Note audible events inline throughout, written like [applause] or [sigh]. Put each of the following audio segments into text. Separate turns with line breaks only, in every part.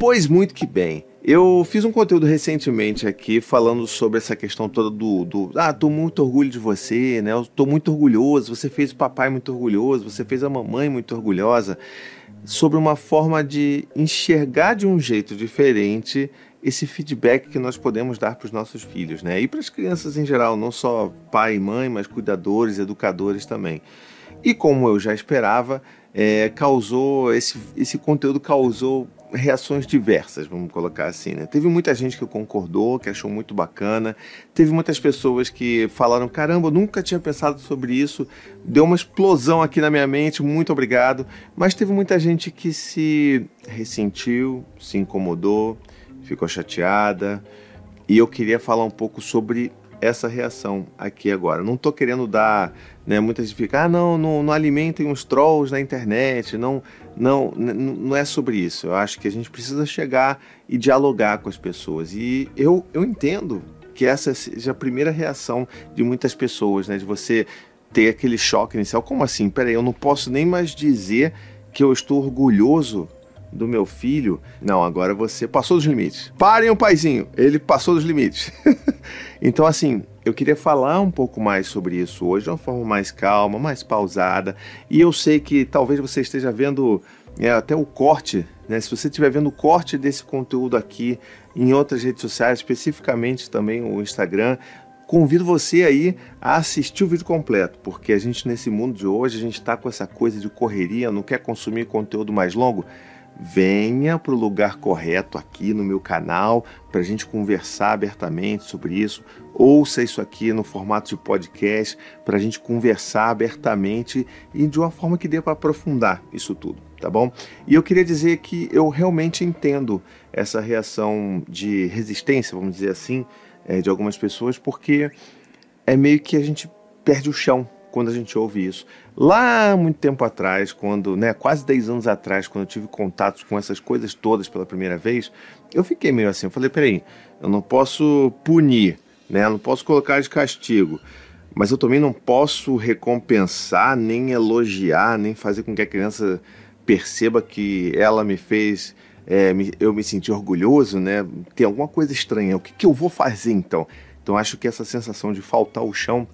Pois muito que bem. Eu fiz um conteúdo recentemente aqui falando sobre essa questão toda do, do ah, tô muito orgulho de você, né? Eu tô muito orgulhoso, você fez o papai muito orgulhoso, você fez a mamãe muito orgulhosa, sobre uma forma de enxergar de um jeito diferente esse feedback que nós podemos dar para os nossos filhos, né? E para as crianças em geral, não só pai e mãe, mas cuidadores, educadores também. E como eu já esperava, é, causou esse, esse conteúdo causou reações diversas, vamos colocar assim, né? Teve muita gente que concordou, que achou muito bacana. Teve muitas pessoas que falaram: caramba, eu nunca tinha pensado sobre isso. Deu uma explosão aqui na minha mente, muito obrigado. Mas teve muita gente que se ressentiu, se incomodou, ficou chateada. E eu queria falar um pouco sobre essa reação aqui agora. Não estou querendo dar, né, muita gente fica, ah, não, não, não alimentem os trolls na internet, não, não, não é sobre isso. Eu acho que a gente precisa chegar e dialogar com as pessoas. E eu, eu entendo que essa seja a primeira reação de muitas pessoas, né, de você ter aquele choque inicial. Como assim? Peraí, eu não posso nem mais dizer que eu estou orgulhoso do meu filho. Não, agora você passou dos limites. Parem o paizinho, ele passou dos limites. [laughs] então, assim, eu queria falar um pouco mais sobre isso hoje, de uma forma mais calma, mais pausada. E eu sei que talvez você esteja vendo é, até o corte, né? Se você estiver vendo o corte desse conteúdo aqui em outras redes sociais, especificamente também o Instagram, convido você aí a assistir o vídeo completo, porque a gente nesse mundo de hoje, a gente está com essa coisa de correria, não quer consumir conteúdo mais longo venha para o lugar correto aqui no meu canal para a gente conversar abertamente sobre isso. Ouça isso aqui no formato de podcast para a gente conversar abertamente e de uma forma que dê para aprofundar isso tudo, tá bom? E eu queria dizer que eu realmente entendo essa reação de resistência, vamos dizer assim, é, de algumas pessoas, porque é meio que a gente perde o chão quando a gente ouve isso. Lá muito tempo atrás, quando, né, quase 10 anos atrás, quando eu tive contatos com essas coisas todas pela primeira vez, eu fiquei meio assim, eu falei, peraí, eu não posso punir, né, eu não posso colocar de castigo, mas eu também não posso recompensar, nem elogiar, nem fazer com que a criança perceba que ela me fez, é, eu me senti orgulhoso, né, tem alguma coisa estranha, o que, que eu vou fazer então? Então acho que essa sensação de faltar o chão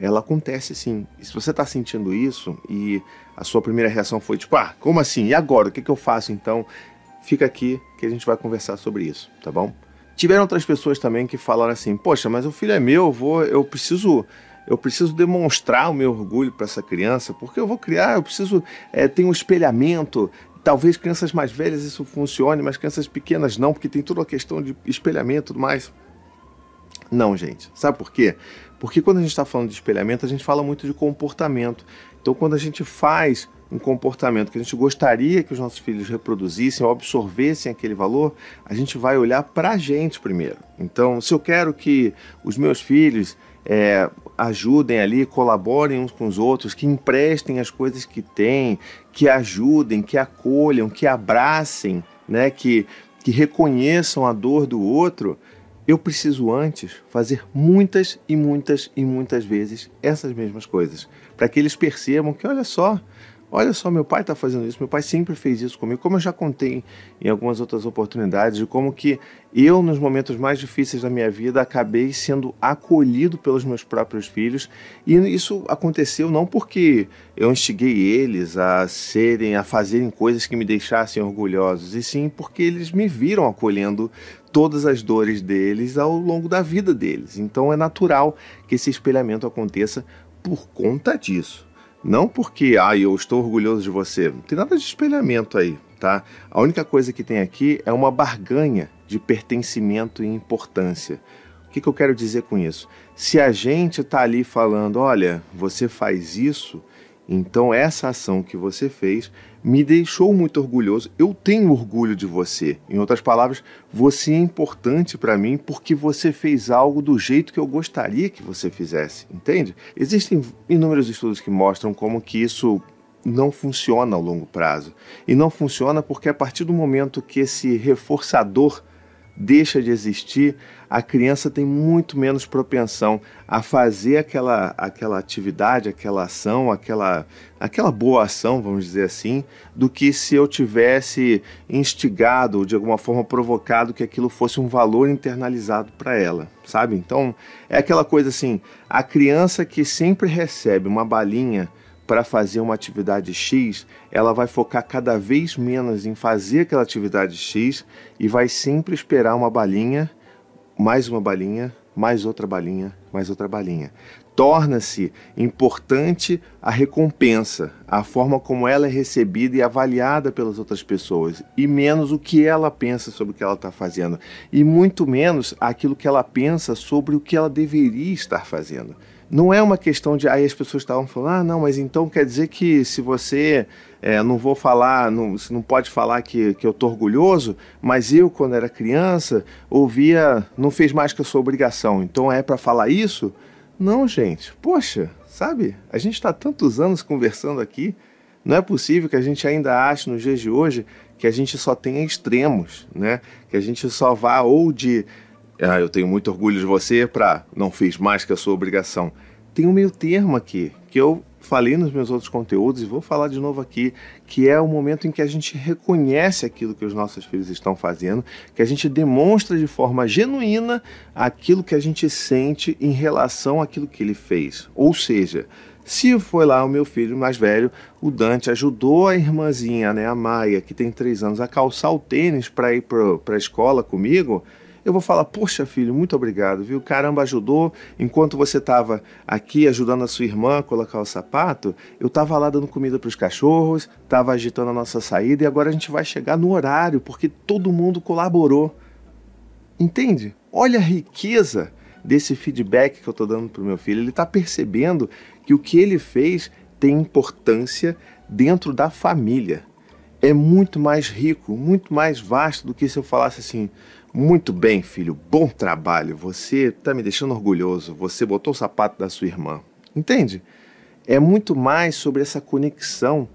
ela acontece sim. E se você está sentindo isso e a sua primeira reação foi tipo, ah, como assim? E agora? O que, que eu faço então? Fica aqui que a gente vai conversar sobre isso, tá bom? Tiveram outras pessoas também que falaram assim, poxa, mas o filho é meu, eu vou, eu preciso eu preciso demonstrar o meu orgulho para essa criança, porque eu vou criar, eu preciso é, ter um espelhamento. Talvez crianças mais velhas isso funcione, mas crianças pequenas não, porque tem toda a questão de espelhamento e tudo mais. Não, gente. Sabe por quê? Porque quando a gente está falando de espelhamento, a gente fala muito de comportamento. Então, quando a gente faz um comportamento que a gente gostaria que os nossos filhos reproduzissem ou absorvessem aquele valor, a gente vai olhar para a gente primeiro. Então, se eu quero que os meus filhos é, ajudem ali, colaborem uns com os outros, que emprestem as coisas que têm, que ajudem, que acolham, que abracem, né, que, que reconheçam a dor do outro, eu preciso antes fazer muitas e muitas e muitas vezes essas mesmas coisas, para que eles percebam que, olha só, olha só, meu pai está fazendo isso, meu pai sempre fez isso comigo, como eu já contei em algumas outras oportunidades, de como que eu, nos momentos mais difíceis da minha vida, acabei sendo acolhido pelos meus próprios filhos, e isso aconteceu não porque eu instiguei eles a serem, a fazerem coisas que me deixassem orgulhosos, e sim porque eles me viram acolhendo todas as dores deles ao longo da vida deles. Então é natural que esse espelhamento aconteça por conta disso. Não porque, ah, eu estou orgulhoso de você. Não tem nada de espelhamento aí, tá? A única coisa que tem aqui é uma barganha de pertencimento e importância. O que, que eu quero dizer com isso? Se a gente está ali falando, olha, você faz isso, então, essa ação que você fez me deixou muito orgulhoso. Eu tenho orgulho de você. Em outras palavras, você é importante para mim porque você fez algo do jeito que eu gostaria que você fizesse, entende? Existem inúmeros estudos que mostram como que isso não funciona ao longo prazo. E não funciona porque a partir do momento que esse reforçador deixa de existir, a criança tem muito menos propensão a fazer aquela, aquela atividade, aquela ação, aquela, aquela boa ação, vamos dizer assim, do que se eu tivesse instigado ou de alguma forma provocado que aquilo fosse um valor internalizado para ela, sabe? Então é aquela coisa assim: a criança que sempre recebe uma balinha para fazer uma atividade X, ela vai focar cada vez menos em fazer aquela atividade X e vai sempre esperar uma balinha, mais uma balinha, mais outra balinha, mais outra balinha. Torna-se importante a recompensa, a forma como ela é recebida e avaliada pelas outras pessoas, e menos o que ela pensa sobre o que ela está fazendo, e muito menos aquilo que ela pensa sobre o que ela deveria estar fazendo não é uma questão de. Aí as pessoas estavam falando, ah, não, mas então quer dizer que se você. É, não vou falar, não, você não pode falar que, que eu tô orgulhoso, mas eu, quando era criança, ouvia, não fez mais que a sua obrigação, então é para falar isso? Não, gente, poxa, sabe? A gente está tantos anos conversando aqui, não é possível que a gente ainda ache nos dias de hoje que a gente só tenha extremos, né? Que a gente só vá ou de ah, eu tenho muito orgulho de você para não fiz mais que a sua obrigação. Tem um meio termo aqui, que eu falei nos meus outros conteúdos e vou falar de novo aqui, que é o momento em que a gente reconhece aquilo que os nossos filhos estão fazendo, que a gente demonstra de forma genuína aquilo que a gente sente em relação àquilo que ele fez. Ou seja, se foi lá o meu filho mais velho, o Dante ajudou a irmãzinha, né, a Maia, que tem três anos, a calçar o tênis para ir para a escola comigo, eu vou falar, poxa filho, muito obrigado, viu? Caramba, ajudou. Enquanto você estava aqui ajudando a sua irmã a colocar o sapato, eu estava lá dando comida para os cachorros, estava agitando a nossa saída e agora a gente vai chegar no horário, porque todo mundo colaborou. Entende? Olha a riqueza desse feedback que eu estou dando para o meu filho. Ele está percebendo que o que ele fez tem importância dentro da família. É muito mais rico, muito mais vasto do que se eu falasse assim: muito bem, filho, bom trabalho. Você está me deixando orgulhoso. Você botou o sapato da sua irmã. Entende? É muito mais sobre essa conexão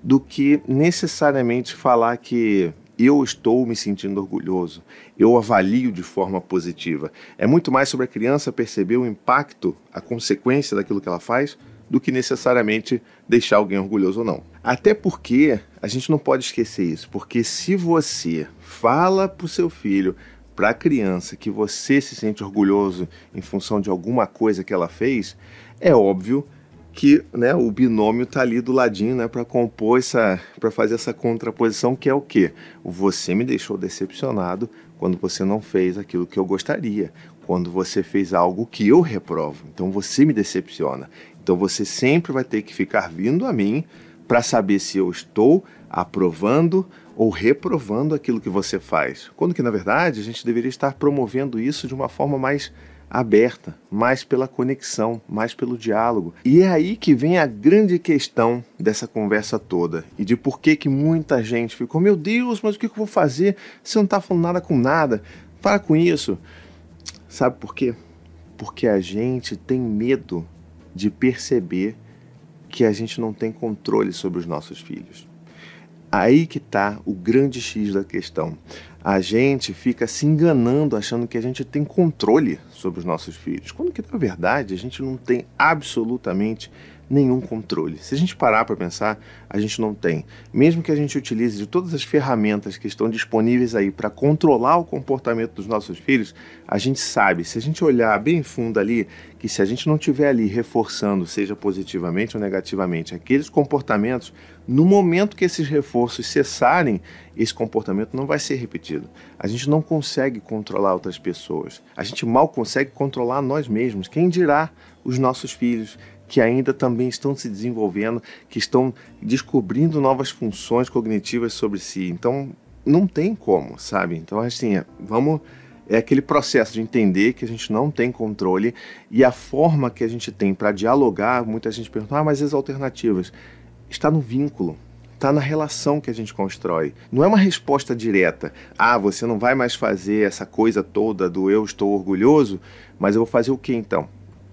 do que necessariamente falar que eu estou me sentindo orgulhoso, eu avalio de forma positiva. É muito mais sobre a criança perceber o impacto, a consequência daquilo que ela faz, do que necessariamente deixar alguém orgulhoso ou não. Até porque a gente não pode esquecer isso, porque se você fala para o seu filho, para a criança, que você se sente orgulhoso em função de alguma coisa que ela fez, é óbvio que né, o binômio está ali do ladinho né, para compor essa, para fazer essa contraposição que é o que? Você me deixou decepcionado quando você não fez aquilo que eu gostaria, quando você fez algo que eu reprovo. Então você me decepciona. Então você sempre vai ter que ficar vindo a mim para saber se eu estou aprovando ou reprovando aquilo que você faz. Quando que na verdade a gente deveria estar promovendo isso de uma forma mais aberta, mais pela conexão, mais pelo diálogo. E é aí que vem a grande questão dessa conversa toda e de por que que muita gente ficou, meu Deus, mas o que eu vou fazer? Você não está falando nada com nada. Para com isso. Sabe por quê? Porque a gente tem medo de perceber que a gente não tem controle sobre os nossos filhos. Aí que está o grande X da questão. A gente fica se enganando achando que a gente tem controle sobre os nossos filhos, quando que na verdade a gente não tem absolutamente nenhum controle. Se a gente parar para pensar, a gente não tem. Mesmo que a gente utilize de todas as ferramentas que estão disponíveis aí para controlar o comportamento dos nossos filhos, a gente sabe, se a gente olhar bem fundo ali, que se a gente não estiver ali reforçando, seja positivamente ou negativamente, aqueles comportamentos, no momento que esses reforços cessarem, esse comportamento não vai ser repetido. A gente não consegue controlar outras pessoas. A gente mal consegue controlar nós mesmos. Quem dirá os nossos filhos, que ainda também estão se desenvolvendo, que estão descobrindo novas funções cognitivas sobre si. Então, não tem como, sabe? Então, assim, é, vamos é aquele processo de entender que a gente não tem controle e a forma que a gente tem para dialogar, muita gente pergunta: "Ah, mas as alternativas?" Está no vínculo, está na relação que a gente constrói. Não é uma resposta direta. Ah, você não vai mais fazer essa coisa toda do eu estou orgulhoso, mas eu vou fazer o que então?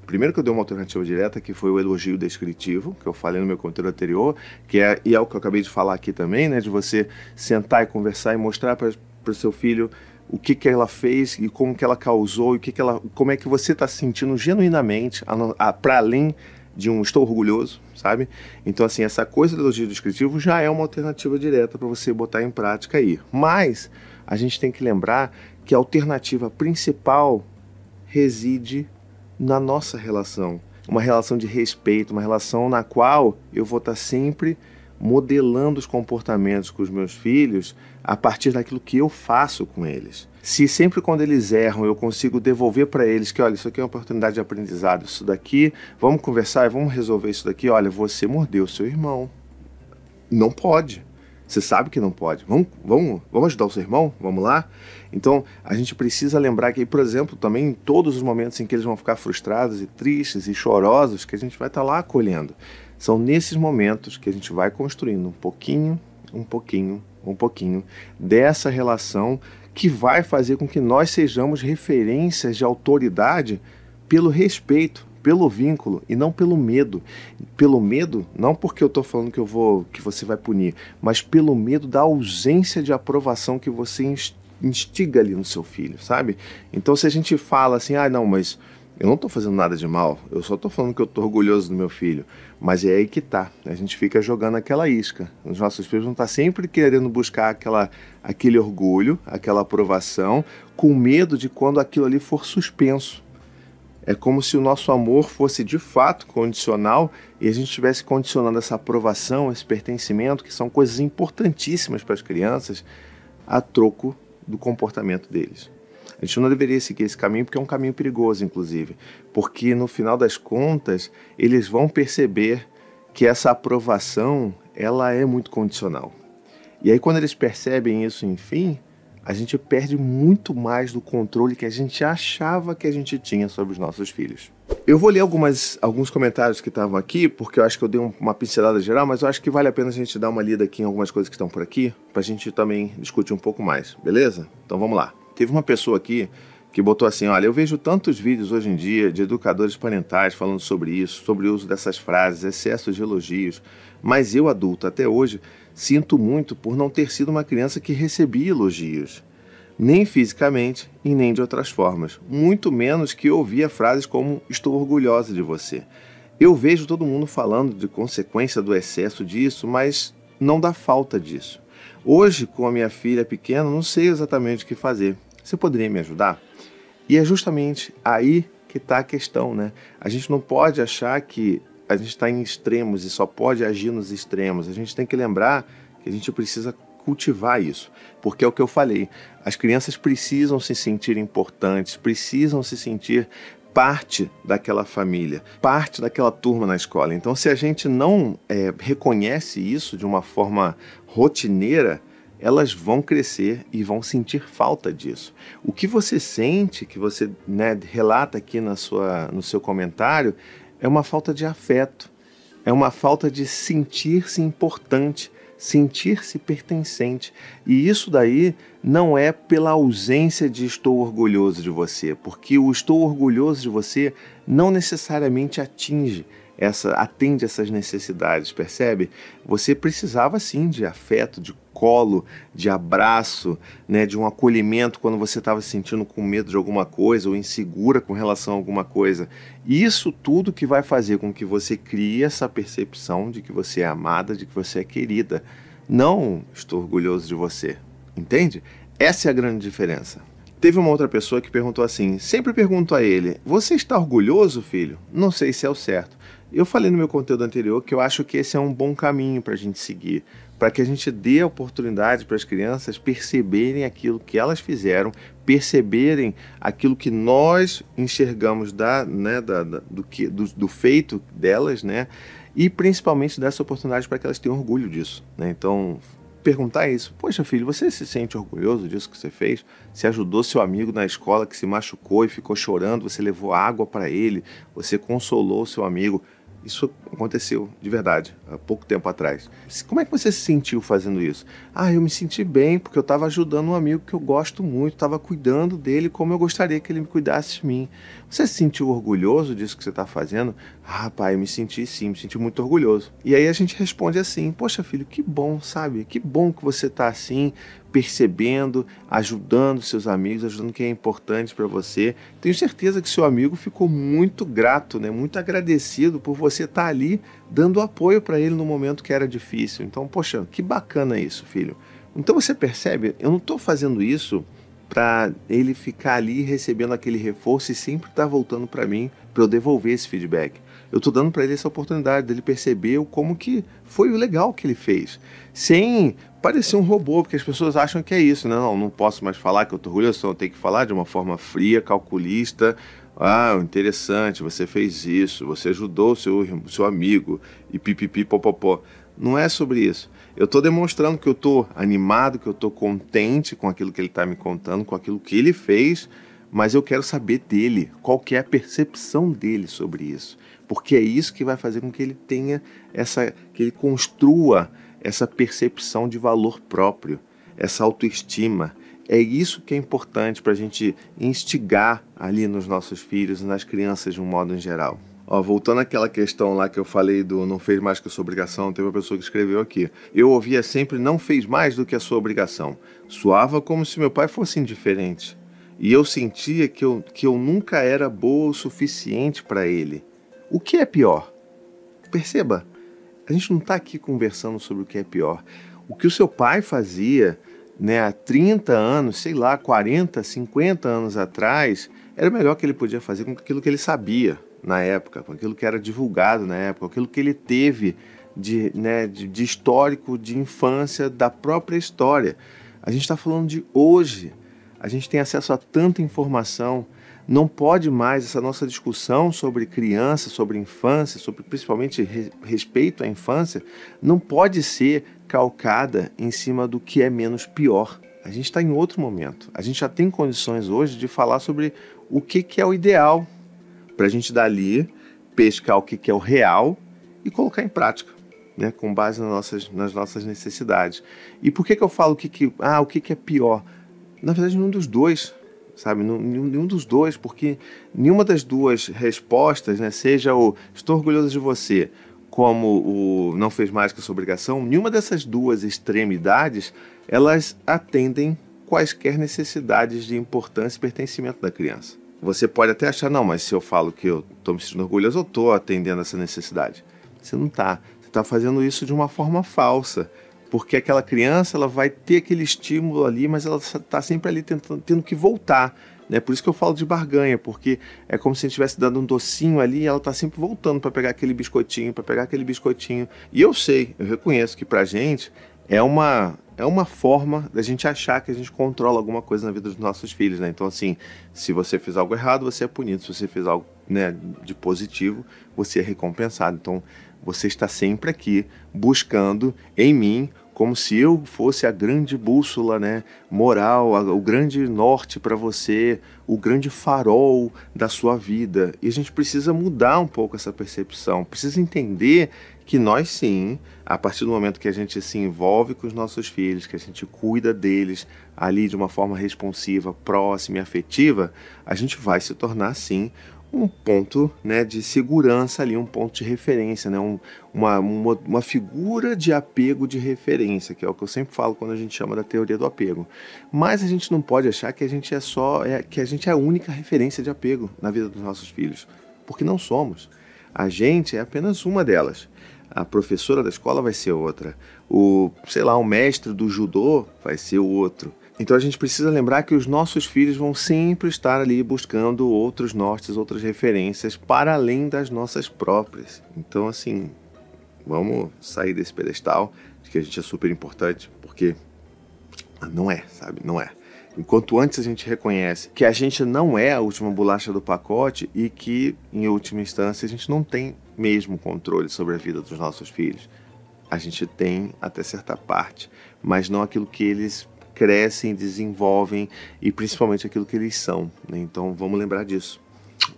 Primeiro que eu dei uma alternativa direta, que foi o elogio descritivo, que eu falei no meu conteúdo anterior, que é, e é o que eu acabei de falar aqui também, né? De você sentar e conversar e mostrar para o seu filho o que, que ela fez e como que ela causou e o que, que ela, como é que você está se sentindo genuinamente para além de um estou orgulhoso, sabe? Então assim essa coisa do elogio descritivo já é uma alternativa direta para você botar em prática aí. Mas a gente tem que lembrar que a alternativa principal reside na nossa relação, uma relação de respeito, uma relação na qual eu vou estar tá sempre modelando os comportamentos com os meus filhos a partir daquilo que eu faço com eles. Se sempre quando eles erram eu consigo devolver para eles que, olha, isso aqui é uma oportunidade de aprendizado, isso daqui, vamos conversar, vamos resolver isso daqui, olha, você mordeu seu irmão. Não pode. Você sabe que não pode. Vamos, vamos, vamos ajudar o seu irmão? Vamos lá? Então, a gente precisa lembrar que, por exemplo, também em todos os momentos em que eles vão ficar frustrados e tristes e chorosos, que a gente vai estar tá lá acolhendo. São nesses momentos que a gente vai construindo um pouquinho, um pouquinho, um pouquinho dessa relação que vai fazer com que nós sejamos referências de autoridade pelo respeito, pelo vínculo e não pelo medo. Pelo medo, não porque eu estou falando que eu vou que você vai punir, mas pelo medo da ausência de aprovação que você instiga ali no seu filho, sabe? Então se a gente fala assim, ah, não, mas eu não estou fazendo nada de mal, eu só estou falando que eu estou orgulhoso do meu filho. Mas é aí que tá. A gente fica jogando aquela isca. Os nossos filhos vão estar tá sempre querendo buscar aquela, aquele orgulho, aquela aprovação, com medo de quando aquilo ali for suspenso. É como se o nosso amor fosse de fato condicional e a gente estivesse condicionando essa aprovação, esse pertencimento, que são coisas importantíssimas para as crianças, a troco do comportamento deles. A gente não deveria seguir esse caminho porque é um caminho perigoso, inclusive, porque no final das contas eles vão perceber que essa aprovação ela é muito condicional. E aí quando eles percebem isso, enfim, a gente perde muito mais do controle que a gente achava que a gente tinha sobre os nossos filhos. Eu vou ler algumas, alguns comentários que estavam aqui, porque eu acho que eu dei uma pincelada geral, mas eu acho que vale a pena a gente dar uma lida aqui em algumas coisas que estão por aqui, para a gente também discutir um pouco mais, beleza? Então vamos lá. Teve uma pessoa aqui que botou assim: Olha, eu vejo tantos vídeos hoje em dia de educadores parentais falando sobre isso, sobre o uso dessas frases, excessos de elogios, mas eu, adulto, até hoje, sinto muito por não ter sido uma criança que recebia elogios, nem fisicamente e nem de outras formas, muito menos que ouvia frases como estou orgulhosa de você. Eu vejo todo mundo falando de consequência do excesso disso, mas não da falta disso. Hoje, com a minha filha pequena, não sei exatamente o que fazer. Você poderia me ajudar? E é justamente aí que está a questão, né? A gente não pode achar que a gente está em extremos e só pode agir nos extremos. A gente tem que lembrar que a gente precisa cultivar isso, porque é o que eu falei. As crianças precisam se sentir importantes, precisam se sentir parte daquela família, parte daquela turma na escola. Então, se a gente não é, reconhece isso de uma forma rotineira, elas vão crescer e vão sentir falta disso. O que você sente, que você né, relata aqui na sua, no seu comentário, é uma falta de afeto, é uma falta de sentir-se importante, sentir-se pertencente. E isso daí não é pela ausência de estou orgulhoso de você, porque o estou orgulhoso de você não necessariamente atinge essa atende essas necessidades, percebe? Você precisava sim de afeto, de colo, de abraço, né, de um acolhimento quando você estava se sentindo com medo de alguma coisa ou insegura com relação a alguma coisa. Isso tudo que vai fazer com que você crie essa percepção de que você é amada, de que você é querida. Não estou orgulhoso de você, entende? Essa é a grande diferença. Teve uma outra pessoa que perguntou assim: sempre pergunto a ele, você está orgulhoso, filho? Não sei se é o certo. Eu falei no meu conteúdo anterior que eu acho que esse é um bom caminho para a gente seguir, para que a gente dê a oportunidade para as crianças perceberem aquilo que elas fizeram, perceberem aquilo que nós enxergamos da, né, da, da do, que, do, do, feito delas, né, e principalmente dessa oportunidade para que elas tenham orgulho disso. Né? Então, perguntar isso: Poxa, filho, você se sente orgulhoso disso que você fez? Você ajudou seu amigo na escola que se machucou e ficou chorando, você levou água para ele, você consolou seu amigo. Isso aconteceu de verdade, há pouco tempo atrás. Como é que você se sentiu fazendo isso? Ah, eu me senti bem porque eu estava ajudando um amigo que eu gosto muito, estava cuidando dele como eu gostaria que ele me cuidasse de mim. Você se sentiu orgulhoso disso que você está fazendo? Ah, pai, me senti sim, me senti muito orgulhoso. E aí a gente responde assim: Poxa, filho, que bom, sabe? Que bom que você está assim, percebendo, ajudando seus amigos, ajudando quem é importante para você. Tenho certeza que seu amigo ficou muito grato, né? Muito agradecido por você estar tá ali dando apoio para ele no momento que era difícil. Então, poxa, que bacana isso, filho. Então você percebe, eu não estou fazendo isso para ele ficar ali recebendo aquele reforço e sempre estar tá voltando para mim para eu devolver esse feedback eu estou dando para ele essa oportunidade dele perceber como que foi o legal que ele fez, sem parecer um robô, porque as pessoas acham que é isso, né? Não, não posso mais falar que eu estou orgulhoso, eu tenho que falar de uma forma fria, calculista. Ah, interessante, você fez isso, você ajudou seu, seu amigo e pipipi popopó. Não é sobre isso. Eu estou demonstrando que eu estou animado, que eu estou contente com aquilo que ele está me contando, com aquilo que ele fez, mas eu quero saber dele, qual que é a percepção dele sobre isso porque é isso que vai fazer com que ele tenha essa, que ele construa essa percepção de valor próprio, essa autoestima. É isso que é importante para a gente instigar ali nos nossos filhos e nas crianças de um modo em geral. Ó, voltando àquela questão lá que eu falei do não fez mais que a sua obrigação, teve uma pessoa que escreveu aqui. Eu ouvia sempre não fez mais do que a sua obrigação. Soava como se meu pai fosse indiferente. E eu sentia que eu, que eu nunca era boa o suficiente para ele. O que é pior? Perceba, a gente não está aqui conversando sobre o que é pior. O que o seu pai fazia né, há 30 anos, sei lá, 40, 50 anos atrás, era o melhor que ele podia fazer com aquilo que ele sabia na época, com aquilo que era divulgado na época, com aquilo que ele teve de, né, de, de histórico, de infância, da própria história. A gente está falando de hoje. A gente tem acesso a tanta informação não pode mais essa nossa discussão sobre criança, sobre infância, sobre principalmente re respeito à infância, não pode ser calcada em cima do que é menos pior. A gente está em outro momento. A gente já tem condições hoje de falar sobre o que, que é o ideal para a gente dali pescar o que, que é o real e colocar em prática. Né, com base nas nossas, nas nossas necessidades. E por que, que eu falo que, que, ah, o que, que é pior? Na verdade, nenhum dos dois sabe? Nenhum dos dois, porque nenhuma das duas respostas, né, seja o estou orgulhoso de você, como o não fez mais que a sua obrigação, nenhuma dessas duas extremidades, elas atendem quaisquer necessidades de importância e pertencimento da criança. Você pode até achar, não, mas se eu falo que eu estou me sentindo orgulhoso, eu estou atendendo essa necessidade. Você não está. Você está fazendo isso de uma forma falsa porque aquela criança ela vai ter aquele estímulo ali, mas ela está sempre ali tentando, tendo que voltar. Né? Por isso que eu falo de barganha, porque é como se a gente estivesse dando um docinho ali e ela está sempre voltando para pegar aquele biscoitinho, para pegar aquele biscoitinho. E eu sei, eu reconheço que para gente é uma, é uma forma da gente achar que a gente controla alguma coisa na vida dos nossos filhos, né? Então, assim, se você fez algo errado, você é punido. Se você fez algo né, de positivo, você é recompensado. Então, você está sempre aqui buscando em mim como se eu fosse a grande bússola, né, moral, a, o grande norte para você, o grande farol da sua vida. E a gente precisa mudar um pouco essa percepção, precisa entender que nós sim, a partir do momento que a gente se envolve com os nossos filhos, que a gente cuida deles ali de uma forma responsiva, próxima e afetiva, a gente vai se tornar sim um ponto né, de segurança ali, um ponto de referência, né, um, uma, uma, uma, figura de apego de referência, que é o que eu sempre falo quando a gente chama da teoria do apego. Mas a gente não pode achar que a gente é só, é, que a gente é a única referência de apego na vida dos nossos filhos, porque não somos. A gente é apenas uma delas. A professora da escola vai ser outra. O, sei lá, o mestre do judô vai ser o outro. Então a gente precisa lembrar que os nossos filhos vão sempre estar ali buscando outros nortes, outras referências para além das nossas próprias. Então, assim, vamos sair desse pedestal de que a gente é super importante, porque não é, sabe? Não é. Enquanto antes a gente reconhece que a gente não é a última bolacha do pacote e que, em última instância, a gente não tem mesmo controle sobre a vida dos nossos filhos. A gente tem até certa parte, mas não aquilo que eles crescem, desenvolvem e principalmente aquilo que eles são. Né? Então vamos lembrar disso.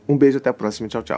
Um beijo, até a próxima. Tchau, tchau.